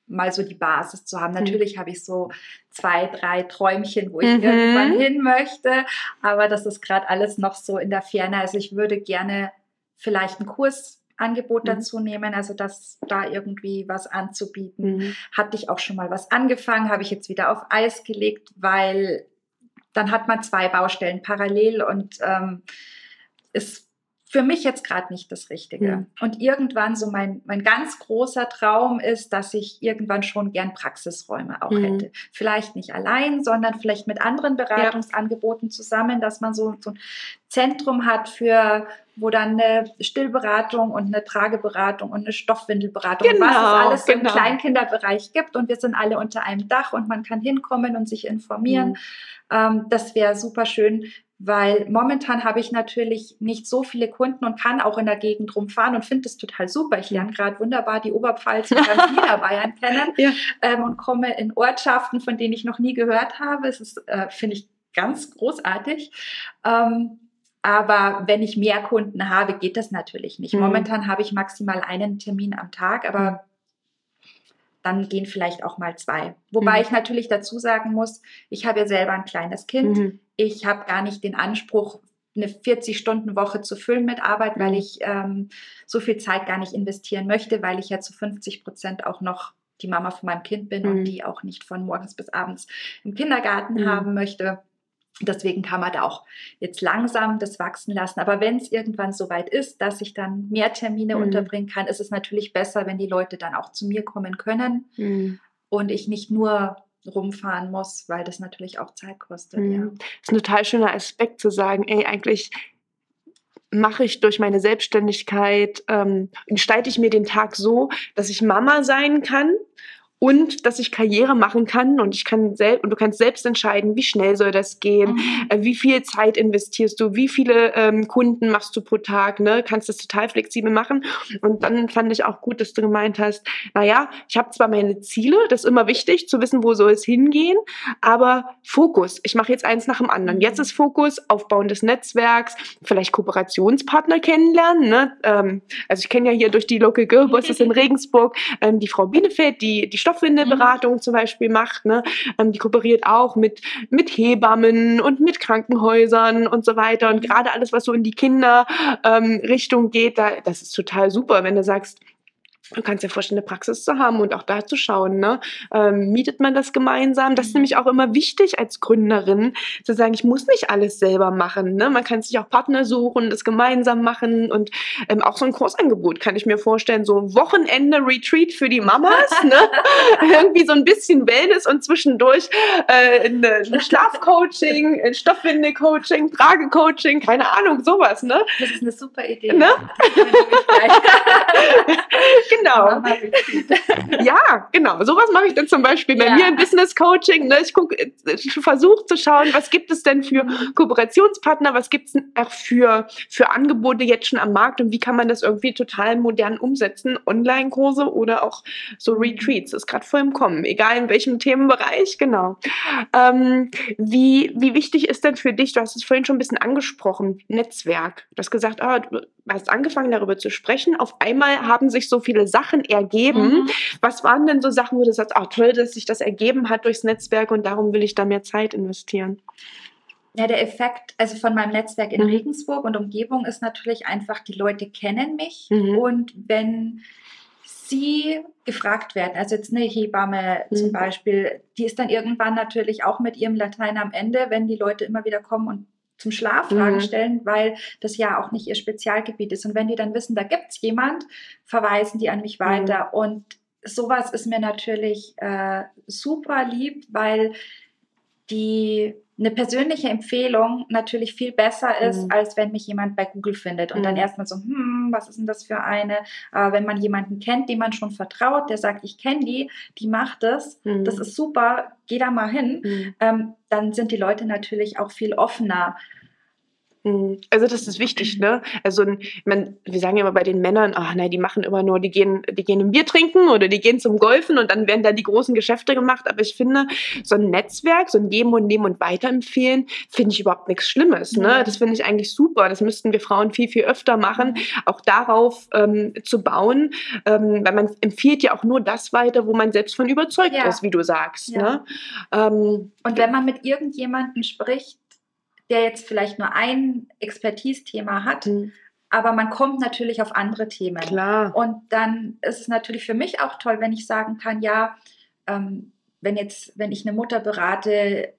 mal so die Basis zu haben. Mhm. Natürlich habe ich so zwei, drei Träumchen, wo ich mhm. irgendwann hin möchte, aber das ist gerade alles noch so in der Ferne. Also ich würde gerne vielleicht ein Kursangebot mhm. dazu nehmen, also das da irgendwie was anzubieten. Mhm. Hatte ich auch schon mal was angefangen, habe ich jetzt wieder auf Eis gelegt, weil dann hat man zwei Baustellen parallel und ähm, ist für mich jetzt gerade nicht das Richtige. Ja. Und irgendwann so mein, mein ganz großer Traum ist, dass ich irgendwann schon gern Praxisräume auch mhm. hätte. Vielleicht nicht allein, sondern vielleicht mit anderen Beratungsangeboten ja. zusammen, dass man so, so ein Zentrum hat für wo dann eine Stillberatung und eine Trageberatung und eine Stoffwindelberatung, genau, was es genau, alles genau. im Kleinkinderbereich gibt und wir sind alle unter einem Dach und man kann hinkommen und sich informieren. Mhm. Ähm, das wäre super schön, weil momentan habe ich natürlich nicht so viele Kunden und kann auch in der Gegend rumfahren und finde es total super. Ich lerne gerade wunderbar die Oberpfalz und ganz Niederbayern (laughs) kennen ja. ähm, und komme in Ortschaften, von denen ich noch nie gehört habe. Es ist, äh, finde ich, ganz großartig. Ähm, aber wenn ich mehr Kunden habe, geht das natürlich nicht. Mhm. Momentan habe ich maximal einen Termin am Tag, aber mhm dann gehen vielleicht auch mal zwei. Wobei mhm. ich natürlich dazu sagen muss, ich habe ja selber ein kleines Kind. Mhm. Ich habe gar nicht den Anspruch, eine 40-Stunden-Woche zu füllen mit Arbeit, weil mhm. ich ähm, so viel Zeit gar nicht investieren möchte, weil ich ja zu 50 Prozent auch noch die Mama von meinem Kind bin und mhm. die auch nicht von morgens bis abends im Kindergarten mhm. haben möchte. Deswegen kann man da auch jetzt langsam das wachsen lassen. Aber wenn es irgendwann so weit ist, dass ich dann mehr Termine mhm. unterbringen kann, ist es natürlich besser, wenn die Leute dann auch zu mir kommen können mhm. und ich nicht nur rumfahren muss, weil das natürlich auch Zeit kostet. Mhm. Ja. Das ist ein total schöner Aspekt zu sagen, ey, eigentlich mache ich durch meine Selbstständigkeit, ähm, gestalte ich mir den Tag so, dass ich Mama sein kann und dass ich Karriere machen kann und ich kann selbst und du kannst selbst entscheiden, wie schnell soll das gehen, mhm. äh, wie viel Zeit investierst du, wie viele ähm, Kunden machst du pro Tag, ne? Kannst das total flexibel machen. Und dann fand ich auch gut, dass du gemeint hast, naja, ich habe zwar meine Ziele, das ist immer wichtig zu wissen, wo soll es hingehen, aber Fokus. Ich mache jetzt eins nach dem anderen. Jetzt ist Fokus Aufbauen des Netzwerks, vielleicht Kooperationspartner kennenlernen. Ne? Ähm, also ich kenne ja hier durch die Local Girl Bosses in (laughs) Regensburg ähm, die Frau Bielefeld, die die Stoff Stoffwindelberatung mhm. zum Beispiel macht. Ne? Ähm, die kooperiert auch mit, mit Hebammen und mit Krankenhäusern und so weiter. Und gerade alles, was so in die Kinderrichtung ähm, geht, da, das ist total super, wenn du sagst, Du kannst dir vorstellen, eine Praxis zu haben und auch da zu schauen, ne? ähm, mietet man das gemeinsam? Das ist mhm. nämlich auch immer wichtig als Gründerin, zu sagen, ich muss nicht alles selber machen. Ne? Man kann sich auch Partner suchen, das gemeinsam machen und ähm, auch so ein Kursangebot kann ich mir vorstellen, so Wochenende Retreat für die Mamas, ne? (laughs) irgendwie so ein bisschen Wellness und zwischendurch äh, ein Schlafcoaching, ein Stoffwindelcoaching, Tragecoaching, keine Ahnung, sowas. Ne? Das ist eine super Idee. Ne? (laughs) (laughs) genau. (laughs) ja, genau. Sowas mache ich dann zum Beispiel bei ja. mir im Business Coaching. Ne? Ich, guck, ich versuche zu schauen, was gibt es denn für Kooperationspartner, was gibt es auch für, für Angebote jetzt schon am Markt und wie kann man das irgendwie total modern umsetzen? Online-Kurse oder auch so Retreats. Das ist gerade voll im Kommen, egal in welchem Themenbereich, genau. Ähm, wie, wie wichtig ist denn für dich, du hast es vorhin schon ein bisschen angesprochen, Netzwerk. Du hast gesagt, ah, du hast angefangen darüber zu sprechen. Auf einmal haben sich so viele Sachen ergeben. Mhm. Was waren denn so Sachen, wo du sagst, ach toll, dass sich das ergeben hat durchs Netzwerk und darum will ich da mehr Zeit investieren? Ja, der Effekt, also von meinem Netzwerk in mhm. Regensburg und Umgebung ist natürlich einfach, die Leute kennen mich mhm. und wenn sie gefragt werden, also jetzt eine Hebamme mhm. zum Beispiel, die ist dann irgendwann natürlich auch mit ihrem Latein am Ende, wenn die Leute immer wieder kommen und zum Schlaf Fragen mhm. stellen, weil das ja auch nicht ihr Spezialgebiet ist. Und wenn die dann wissen, da gibt es jemand, verweisen die an mich mhm. weiter. Mhm. Und sowas ist mir natürlich äh, super lieb, weil die eine persönliche Empfehlung natürlich viel besser ist, mhm. als wenn mich jemand bei Google findet und mhm. dann erstmal so, hm, was ist denn das für eine? Aber wenn man jemanden kennt, dem man schon vertraut, der sagt, ich kenne die, die macht es, mhm. das ist super, geh da mal hin, mhm. ähm, dann sind die Leute natürlich auch viel offener. Also das ist wichtig, ne? Also man, wir sagen ja immer bei den Männern, ach nein, die machen immer nur, die gehen, die gehen ein Bier trinken oder die gehen zum Golfen und dann werden da die großen Geschäfte gemacht. Aber ich finde, so ein Netzwerk, so ein Geben und Nehmen und Weiterempfehlen, finde ich überhaupt nichts Schlimmes. Ne? Das finde ich eigentlich super. Das müssten wir Frauen viel, viel öfter machen, auch darauf ähm, zu bauen, ähm, weil man empfiehlt ja auch nur das weiter, wo man selbst von überzeugt ja. ist, wie du sagst. Ja. Ne? Ähm, und wenn man mit irgendjemandem spricht, der jetzt vielleicht nur ein Expertise-Thema hat, mhm. aber man kommt natürlich auf andere Themen. Klar. Und dann ist es natürlich für mich auch toll, wenn ich sagen kann, ja, ähm, wenn jetzt, wenn ich eine Mutter berate,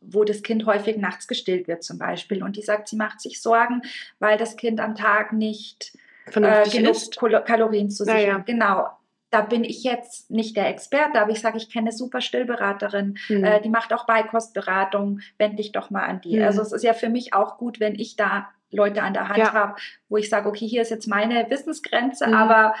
wo das Kind häufig nachts gestillt wird zum Beispiel und die sagt, sie macht sich Sorgen, weil das Kind am Tag nicht äh, genug ist. Kalorien zu sich naja. hat. Genau da bin ich jetzt nicht der Experte, aber ich sage, ich kenne eine super Stillberaterin, mhm. äh, die macht auch Beikostberatung, wende dich doch mal an die. Mhm. Also es ist ja für mich auch gut, wenn ich da Leute an der Hand ja. habe, wo ich sage, okay, hier ist jetzt meine Wissensgrenze, mhm. aber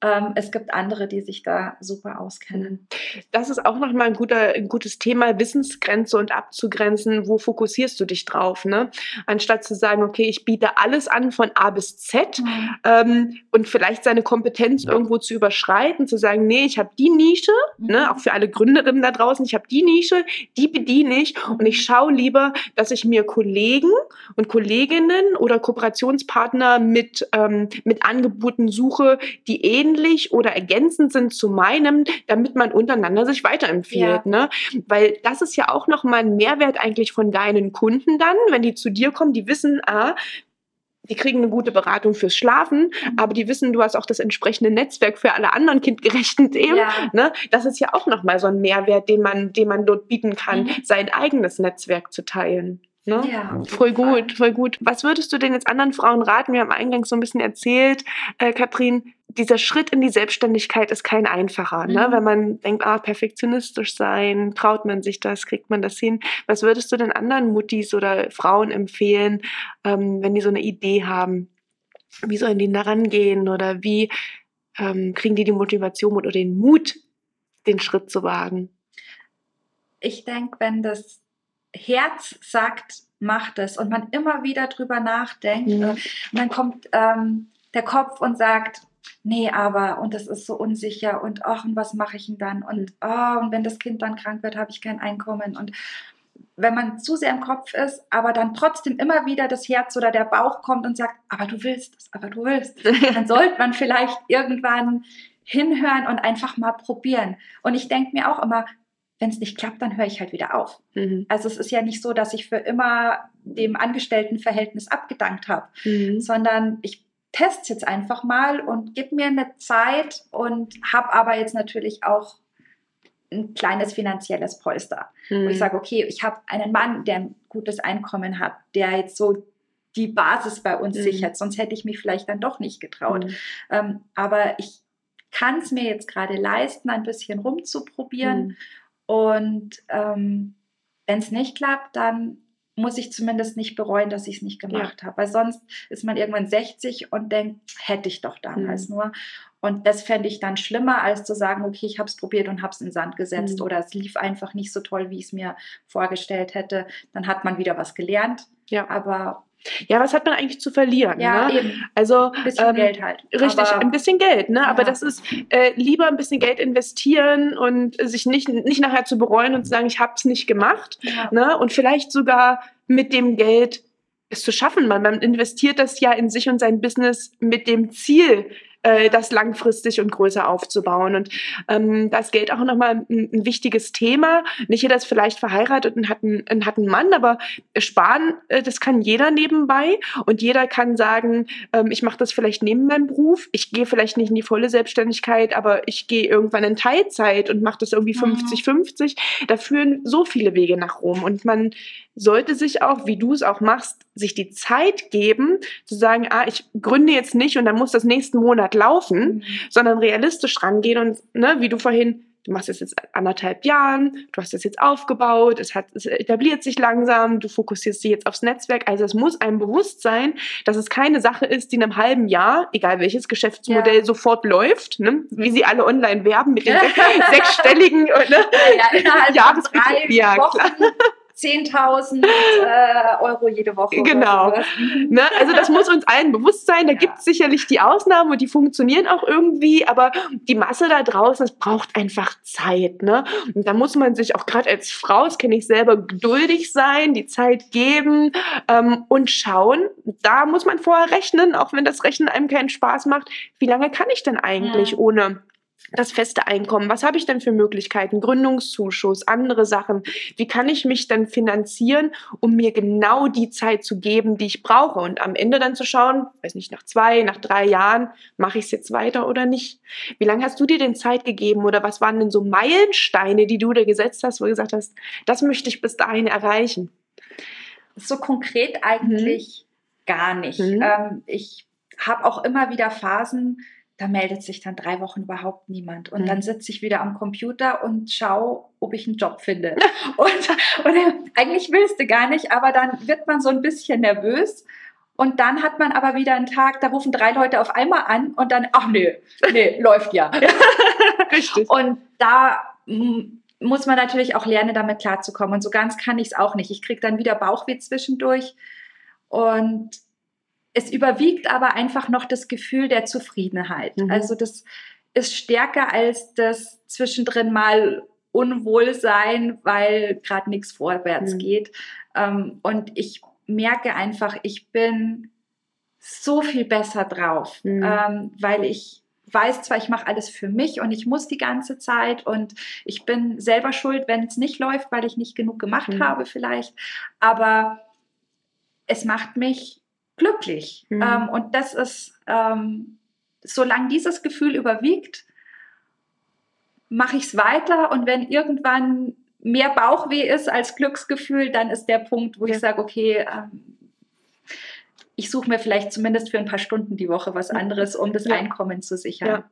ähm, es gibt andere, die sich da super auskennen. Das ist auch nochmal ein, guter, ein gutes Thema, Wissensgrenze und abzugrenzen. Wo fokussierst du dich drauf? Ne? Anstatt zu sagen, okay, ich biete alles an von A bis Z mhm. ähm, und vielleicht seine Kompetenz irgendwo zu überschreiten, zu sagen, nee, ich habe die Nische, ne, mhm. ne, auch für alle Gründerinnen da draußen, ich habe die Nische, die bediene ich und ich schaue lieber, dass ich mir Kollegen und Kolleginnen oder Kooperationspartner mit, ähm, mit Angeboten suche, die ähnlich ähnlich oder ergänzend sind zu meinem, damit man untereinander sich weiterempfiehlt. Ja. Ne? Weil das ist ja auch nochmal ein Mehrwert eigentlich von deinen Kunden dann, wenn die zu dir kommen, die wissen, ah, die kriegen eine gute Beratung fürs Schlafen, mhm. aber die wissen, du hast auch das entsprechende Netzwerk für alle anderen kindgerechten (laughs) Themen. Ja. Ne? Das ist ja auch nochmal so ein Mehrwert, den man, den man dort bieten kann, mhm. sein eigenes Netzwerk zu teilen. Ne? Ja, voll gut, voll gut. Was würdest du denn jetzt anderen Frauen raten? Wir haben eingangs so ein bisschen erzählt, äh, Katrin, dieser Schritt in die Selbstständigkeit ist kein einfacher. Ne? Mhm. Ne? Wenn man denkt, ah, perfektionistisch sein, traut man sich das, kriegt man das hin. Was würdest du denn anderen Muttis oder Frauen empfehlen, ähm, wenn die so eine Idee haben? Wie sollen die da rangehen oder wie ähm, kriegen die die Motivation oder den Mut, den Schritt zu wagen? Ich denke, wenn das Herz sagt, macht es und man immer wieder drüber nachdenkt, mhm. und dann kommt ähm, der Kopf und sagt, nee, aber und das ist so unsicher und ach, und was mache ich denn dann und oh, und wenn das Kind dann krank wird, habe ich kein Einkommen und wenn man zu sehr im Kopf ist, aber dann trotzdem immer wieder das Herz oder der Bauch kommt und sagt, aber du willst es, aber du willst, (laughs) dann sollte man vielleicht irgendwann hinhören und einfach mal probieren. Und ich denke mir auch immer, wenn es nicht klappt, dann höre ich halt wieder auf. Mhm. Also es ist ja nicht so, dass ich für immer dem Angestelltenverhältnis abgedankt habe, mhm. sondern ich teste jetzt einfach mal und gebe mir eine Zeit und habe aber jetzt natürlich auch ein kleines finanzielles Polster. Mhm. Wo ich mhm. sage, okay, ich habe einen Mann, der ein gutes Einkommen hat, der jetzt so die Basis bei uns mhm. sichert, sonst hätte ich mich vielleicht dann doch nicht getraut. Mhm. Ähm, aber ich kann es mir jetzt gerade leisten, ein bisschen rumzuprobieren. Mhm. Und ähm, wenn es nicht klappt, dann muss ich zumindest nicht bereuen, dass ich es nicht gemacht ja. habe. Weil sonst ist man irgendwann 60 und denkt, hätte ich doch damals mhm. nur. Und das fände ich dann schlimmer, als zu sagen, okay, ich habe es probiert und habe es in den Sand gesetzt mhm. oder es lief einfach nicht so toll, wie ich es mir vorgestellt hätte. Dann hat man wieder was gelernt. Ja. Aber ja, was hat man eigentlich zu verlieren? Ja, ne? eben. Also ein bisschen ähm, Geld halt. Richtig, aber, ein bisschen Geld, ne? Ja. Aber das ist äh, lieber ein bisschen Geld investieren und sich nicht, nicht nachher zu bereuen und zu sagen, ich habe es nicht gemacht. Ja. Ne? Und vielleicht sogar mit dem Geld es zu schaffen. Man, man investiert das ja in sich und sein Business mit dem Ziel, äh, das langfristig und größer aufzubauen. Und ähm, das Geld auch nochmal ein, ein wichtiges Thema. Nicht jeder ist vielleicht verheiratet und hat einen, hat einen Mann, aber sparen, äh, das kann jeder nebenbei. Und jeder kann sagen, ähm, ich mache das vielleicht neben meinem Beruf. Ich gehe vielleicht nicht in die volle Selbstständigkeit, aber ich gehe irgendwann in Teilzeit und mache das irgendwie 50-50. Mhm. Da führen so viele Wege nach Rom. Und man sollte sich auch, wie du es auch machst, sich die Zeit geben, zu sagen, ah, ich gründe jetzt nicht und dann muss das nächsten Monat laufen, mhm. sondern realistisch rangehen und, ne, wie du vorhin, du machst das jetzt anderthalb Jahren, du hast das jetzt aufgebaut, es, hat, es etabliert sich langsam, du fokussierst dich jetzt aufs Netzwerk. Also es muss einem bewusst sein, dass es keine Sache ist, die in einem halben Jahr, egal welches Geschäftsmodell, ja. sofort läuft, ne? wie sie alle online werben mit den (laughs) sechsstelligen ne? ja, ja, (laughs) Jahresbeträgen. Ja, klar. 10.000 äh, Euro jede Woche. Genau. Ne? Also das muss uns allen bewusst sein. Da ja. gibt es sicherlich die Ausnahmen und die funktionieren auch irgendwie, aber die Masse da draußen, es braucht einfach Zeit. Ne? Und da muss man sich auch gerade als Frau, das kenne ich selber, geduldig sein, die Zeit geben ähm, und schauen. Da muss man vorher rechnen, auch wenn das Rechnen einem keinen Spaß macht. Wie lange kann ich denn eigentlich ja. ohne das feste Einkommen. Was habe ich denn für Möglichkeiten? Gründungszuschuss, andere Sachen. Wie kann ich mich dann finanzieren, um mir genau die Zeit zu geben, die ich brauche? Und am Ende dann zu schauen, weiß nicht, nach zwei, nach drei Jahren, mache ich es jetzt weiter oder nicht? Wie lange hast du dir denn Zeit gegeben oder was waren denn so Meilensteine, die du dir gesetzt hast, wo du gesagt hast, das möchte ich bis dahin erreichen? So konkret eigentlich mhm. gar nicht. Mhm. Ähm, ich habe auch immer wieder Phasen, da meldet sich dann drei Wochen überhaupt niemand. Und mhm. dann sitze ich wieder am Computer und schaue, ob ich einen Job finde. (laughs) und, und eigentlich willst du gar nicht, aber dann wird man so ein bisschen nervös. Und dann hat man aber wieder einen Tag, da rufen drei Leute auf einmal an und dann, ach nee, nee, (laughs) läuft ja. (laughs) Richtig. Und da muss man natürlich auch lernen, damit klarzukommen. Und so ganz kann ich es auch nicht. Ich kriege dann wieder Bauchweh zwischendurch. Und es überwiegt aber einfach noch das Gefühl der Zufriedenheit. Mhm. Also das ist stärker als das zwischendrin mal Unwohlsein, weil gerade nichts vorwärts mhm. geht. Ähm, und ich merke einfach, ich bin so viel besser drauf, mhm. ähm, weil ich weiß zwar, ich mache alles für mich und ich muss die ganze Zeit und ich bin selber schuld, wenn es nicht läuft, weil ich nicht genug gemacht mhm. habe vielleicht, aber es macht mich glücklich. Mhm. Ähm, und das ist, ähm, solange dieses Gefühl überwiegt, mache ich es weiter. Und wenn irgendwann mehr Bauchweh ist als Glücksgefühl, dann ist der Punkt, wo ja. ich sage, okay, ähm, ich suche mir vielleicht zumindest für ein paar Stunden die Woche was anderes, um das ja. Einkommen zu sichern. Ja.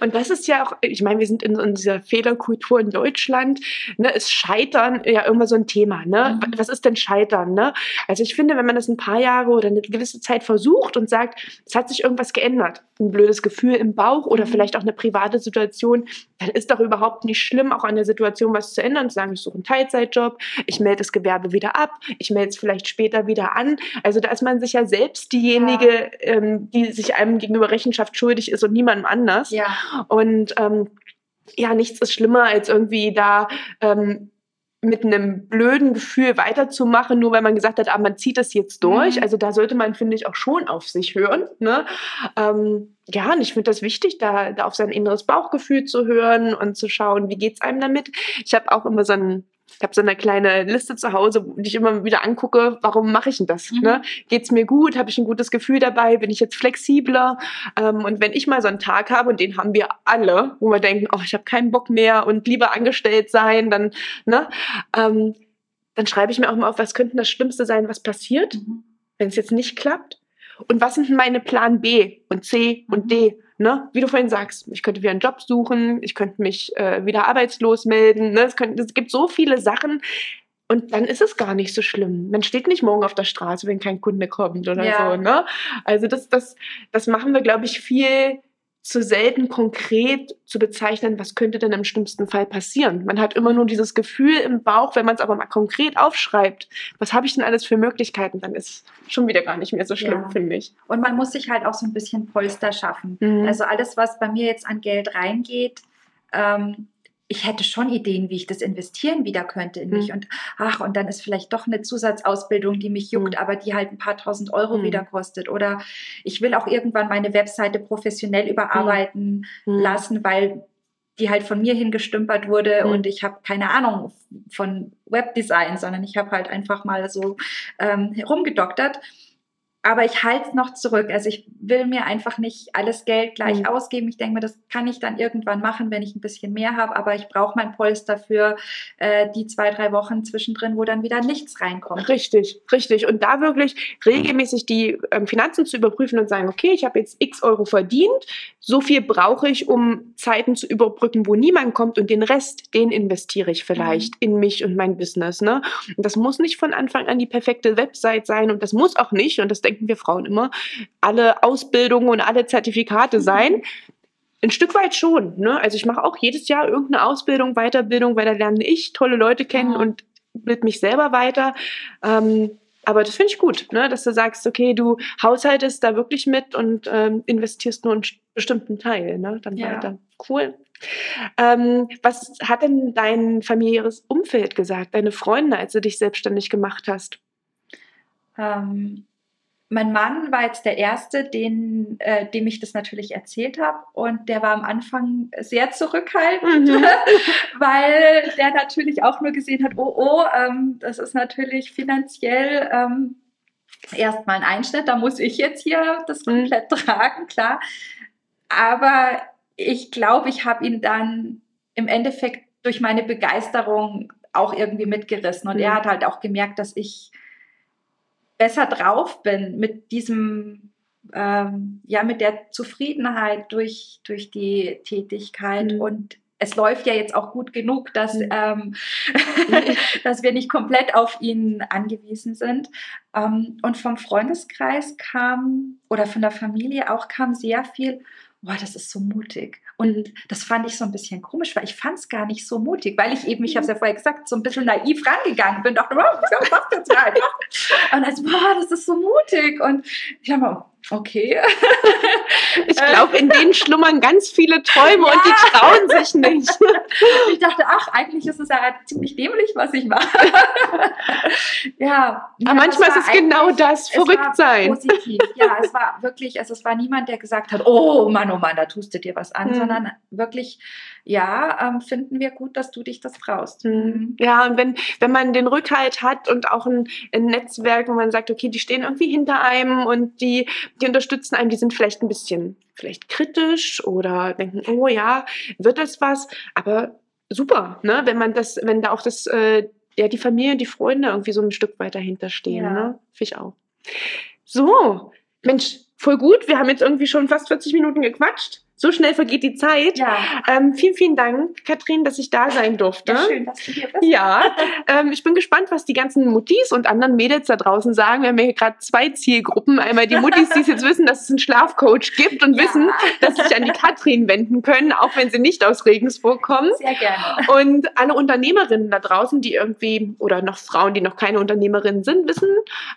Und das ist ja auch, ich meine, wir sind in, in dieser Fehlerkultur in Deutschland, ne, ist Scheitern ja immer so ein Thema, ne? Mhm. Was ist denn Scheitern, ne? Also ich finde, wenn man das ein paar Jahre oder eine gewisse Zeit versucht und sagt, es hat sich irgendwas geändert, ein blödes Gefühl im Bauch oder mhm. vielleicht auch eine private Situation, dann ist doch überhaupt nicht schlimm, auch an der Situation was zu ändern, zu sagen, ich suche einen Teilzeitjob, ich melde das Gewerbe wieder ab, ich melde es vielleicht später wieder an. Also da ist man sich ja selbst diejenige, ja. Ähm, die sich einem gegenüber Rechenschaft schuldig ist und niemandem anders. Ja. Und ähm, ja, nichts ist schlimmer als irgendwie da ähm, mit einem blöden Gefühl weiterzumachen, nur weil man gesagt hat, ah, man zieht das jetzt durch. Mhm. Also da sollte man, finde ich, auch schon auf sich hören. Ne? Ähm, ja, und ich finde das wichtig, da, da auf sein inneres Bauchgefühl zu hören und zu schauen, wie geht es einem damit. Ich habe auch immer so ein ich habe so eine kleine Liste zu Hause, die ich immer wieder angucke, warum mache ich denn das? Mhm. Ne? Geht es mir gut? Habe ich ein gutes Gefühl dabei? Bin ich jetzt flexibler? Ähm, und wenn ich mal so einen Tag habe, und den haben wir alle, wo wir denken, oh, ich habe keinen Bock mehr und lieber angestellt sein, dann, ne, ähm, dann schreibe ich mir auch mal auf, was könnte das Schlimmste sein, was passiert, mhm. wenn es jetzt nicht klappt? Und was sind meine Plan B und C und mhm. D? Ne? Wie du vorhin sagst, ich könnte wieder einen Job suchen, ich könnte mich äh, wieder arbeitslos melden. Ne? Es, könnte, es gibt so viele Sachen, und dann ist es gar nicht so schlimm. Man steht nicht morgen auf der Straße, wenn kein Kunde kommt oder ja. so. Ne? Also das, das, das machen wir, glaube ich, viel zu selten konkret zu bezeichnen, was könnte denn im schlimmsten Fall passieren. Man hat immer nur dieses Gefühl im Bauch, wenn man es aber mal konkret aufschreibt, was habe ich denn alles für Möglichkeiten, dann ist schon wieder gar nicht mehr so schlimm, ja. finde ich. Und man muss sich halt auch so ein bisschen Polster schaffen. Mhm. Also alles, was bei mir jetzt an Geld reingeht, ähm, ich hätte schon Ideen, wie ich das investieren wieder könnte in mich. Mhm. Und ach, und dann ist vielleicht doch eine Zusatzausbildung, die mich juckt, mhm. aber die halt ein paar tausend Euro mhm. wieder kostet. Oder ich will auch irgendwann meine Webseite professionell überarbeiten mhm. lassen, weil die halt von mir hingestümpert wurde und ich habe keine Ahnung von Webdesign, sondern ich habe halt einfach mal so ähm, herumgedoktert aber ich halte es noch zurück. Also ich will mir einfach nicht alles Geld gleich mhm. ausgeben. Ich denke mir, das kann ich dann irgendwann machen, wenn ich ein bisschen mehr habe. Aber ich brauche mein Polster für äh, die zwei, drei Wochen zwischendrin, wo dann wieder nichts reinkommt. Richtig, richtig. Und da wirklich regelmäßig die ähm, Finanzen zu überprüfen und sagen, okay, ich habe jetzt x Euro verdient, so viel brauche ich, um Zeiten zu überbrücken, wo niemand kommt und den Rest, den investiere ich vielleicht mhm. in mich und mein Business. Ne? Und das muss nicht von Anfang an die perfekte Website sein und das muss auch nicht, und das denken wir Frauen immer, alle Ausbildungen und alle Zertifikate sein. Ein Stück weit schon. Ne? Also ich mache auch jedes Jahr irgendeine Ausbildung, Weiterbildung, weil da lerne ich tolle Leute kennen ja. und bild mich selber weiter. Ähm, aber das finde ich gut, ne? dass du sagst, okay, du haushaltest da wirklich mit und ähm, investierst nur einen bestimmten Teil ne? dann ja. weiter. Cool. Ähm, was hat denn dein familiäres Umfeld gesagt, deine Freunde, als du dich selbstständig gemacht hast? Ähm, mein Mann war jetzt der Erste, den, äh, dem ich das natürlich erzählt habe. Und der war am Anfang sehr zurückhaltend, mhm. (laughs) weil der natürlich auch nur gesehen hat, oh, oh, ähm, das ist natürlich finanziell ähm, erstmal ein Einschnitt, da muss ich jetzt hier das mhm. komplett mhm. (laughs) tragen, klar. Aber ich glaube, ich habe ihn dann im Endeffekt durch meine Begeisterung auch irgendwie mitgerissen. Und mhm. er hat halt auch gemerkt, dass ich besser drauf bin mit diesem, ähm, ja, mit der Zufriedenheit durch, durch die Tätigkeit mhm. und es läuft ja jetzt auch gut genug, dass, mhm. ähm, (laughs) dass wir nicht komplett auf ihn angewiesen sind. Ähm, und vom Freundeskreis kam oder von der Familie auch kam sehr viel, boah, das ist so mutig. Und das fand ich so ein bisschen komisch, weil ich fand es gar nicht so mutig, weil ich eben, ich habe es ja vorher gesagt, so ein bisschen naiv rangegangen bin, dachte, oh, was machst du jetzt rein? Und also, boah, das ist so mutig. Und ich habe okay. (laughs) Ich glaube, in denen schlummern ganz viele Träume ja. und die trauen sich nicht. (laughs) Ich dachte, ach, eigentlich ist es ja ziemlich dämlich, was ich mache. (laughs) Ja. Aber manchmal ist es genau das, verrückt sein. Positiv. Ja, es war wirklich, also es war niemand, der gesagt hat, oh Mann, oh Mann, da tust du dir was an, mhm. sondern wirklich, ja, ähm, finden wir gut, dass du dich das traust. Mhm. mhm. Ja, und wenn, wenn man den Rückhalt hat und auch ein, ein Netzwerk, wo man sagt, okay, die stehen irgendwie hinter einem und die die unterstützen einen, die sind vielleicht ein bisschen vielleicht kritisch oder denken, oh ja, wird das was? Aber super, ne? Wenn man das, wenn da auch das, äh, ja, die Familie, die Freunde irgendwie so ein Stück weit dahinter stehen, ja. ne? Finde ich auch. So, Mensch, voll gut. Wir haben jetzt irgendwie schon fast 40 Minuten gequatscht so schnell vergeht die Zeit. Ja. Ähm, vielen, vielen Dank, Katrin, dass ich da sein durfte. Ja, schön, dass du hier bist. Ja, ähm, ich bin gespannt, was die ganzen Muttis und anderen Mädels da draußen sagen. Wir haben hier gerade zwei Zielgruppen. Einmal die Muttis, die jetzt wissen, dass es einen Schlafcoach gibt und ja. wissen, dass sie sich an die Katrin wenden können, auch wenn sie nicht aus Regensburg kommen. Sehr gerne. Und alle Unternehmerinnen da draußen, die irgendwie, oder noch Frauen, die noch keine Unternehmerinnen sind, wissen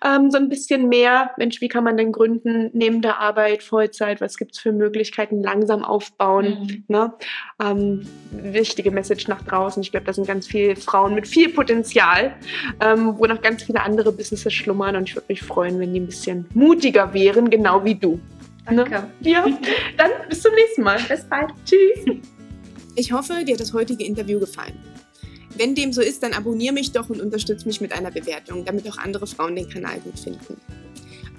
ähm, so ein bisschen mehr, Mensch, wie kann man denn gründen, neben der Arbeit, Vollzeit, was gibt es für Möglichkeiten, langsam gemeinsam aufbauen. Mhm. Ne? Ähm, wichtige Message nach draußen. Ich glaube, da sind ganz viele Frauen mit viel Potenzial, ähm, wo noch ganz viele andere Businesses schlummern. Und ich würde mich freuen, wenn die ein bisschen mutiger wären, genau wie du. Ne? Danke. Ne? Ja, dann bis zum nächsten Mal. Bis bald. Tschüss. Ich hoffe, dir hat das heutige Interview gefallen. Wenn dem so ist, dann abonniere mich doch und unterstütze mich mit einer Bewertung, damit auch andere Frauen den Kanal gut finden.